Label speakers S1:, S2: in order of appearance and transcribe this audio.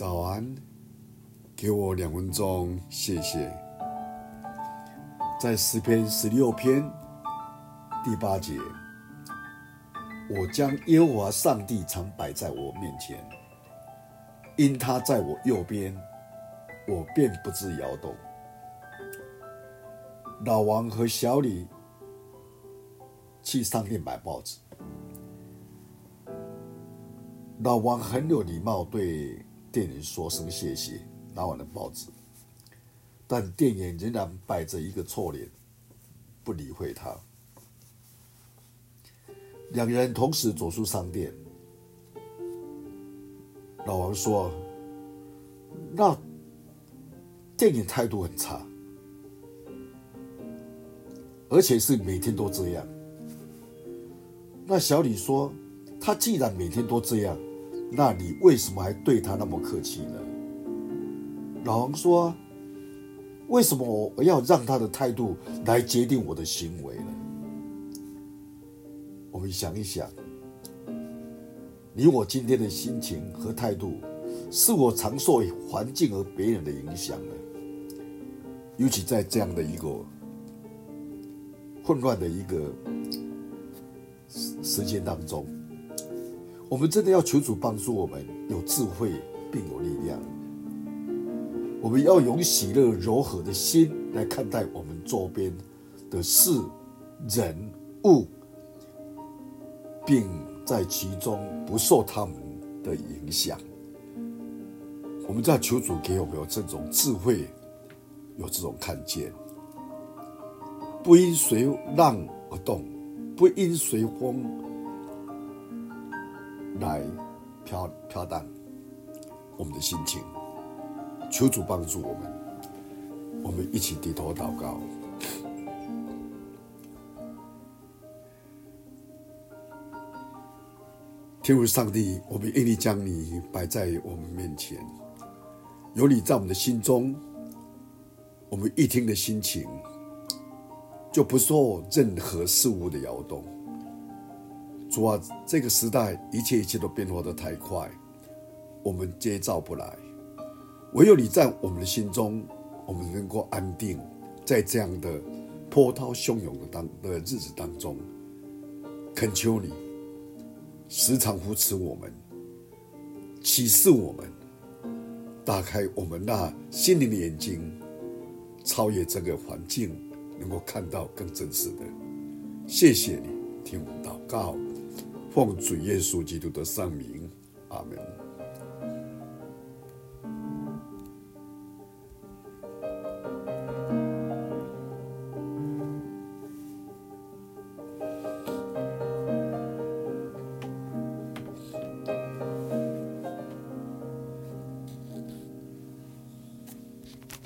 S1: 早安，给我两分钟，谢谢。在诗篇十六篇第八节，我将耶和华上帝常摆在我面前，因他在我右边，我便不致摇动。老王和小李去商店买报纸。老王很有礼貌，对店员说声谢谢，拿完了报纸，但店员仍然摆着一个臭脸，不理会他。两人同时走出商店。老王说：“那店员态度很差，而且是每天都这样。”那小李说：“他既然每天都这样。”那你为什么还对他那么客气呢？老王说：“为什么我要让他的态度来决定我的行为呢？”我们想一想，你我今天的心情和态度，是否常受环境和别人的影响呢？尤其在这样的一个混乱的一个时间当中。我们真的要求主帮助我们有智慧并有力量。我们要用喜乐柔和的心来看待我们周边的事、人、物，并在其中不受他们的影响。我们在求主给我们有这种智慧，有这种看见，不因随浪而动，不因随风。来飘飘荡我们的心情，求主帮助我们。我们一起低头祷告。天父上帝，我们愿意将你摆在我们面前，有你在我们的心中，我们一听的心情就不受任何事物的摇动。主啊，这个时代一切一切都变化得太快，我们接照不来。唯有你在我们的心中，我们能够安定，在这样的波涛汹涌的当的日子当中，恳求你时常扶持我们，启示我们，打开我们那心灵的眼睛，超越这个环境，能够看到更真实的。谢谢你听我祷告。奉主耶稣基督的圣名，阿门。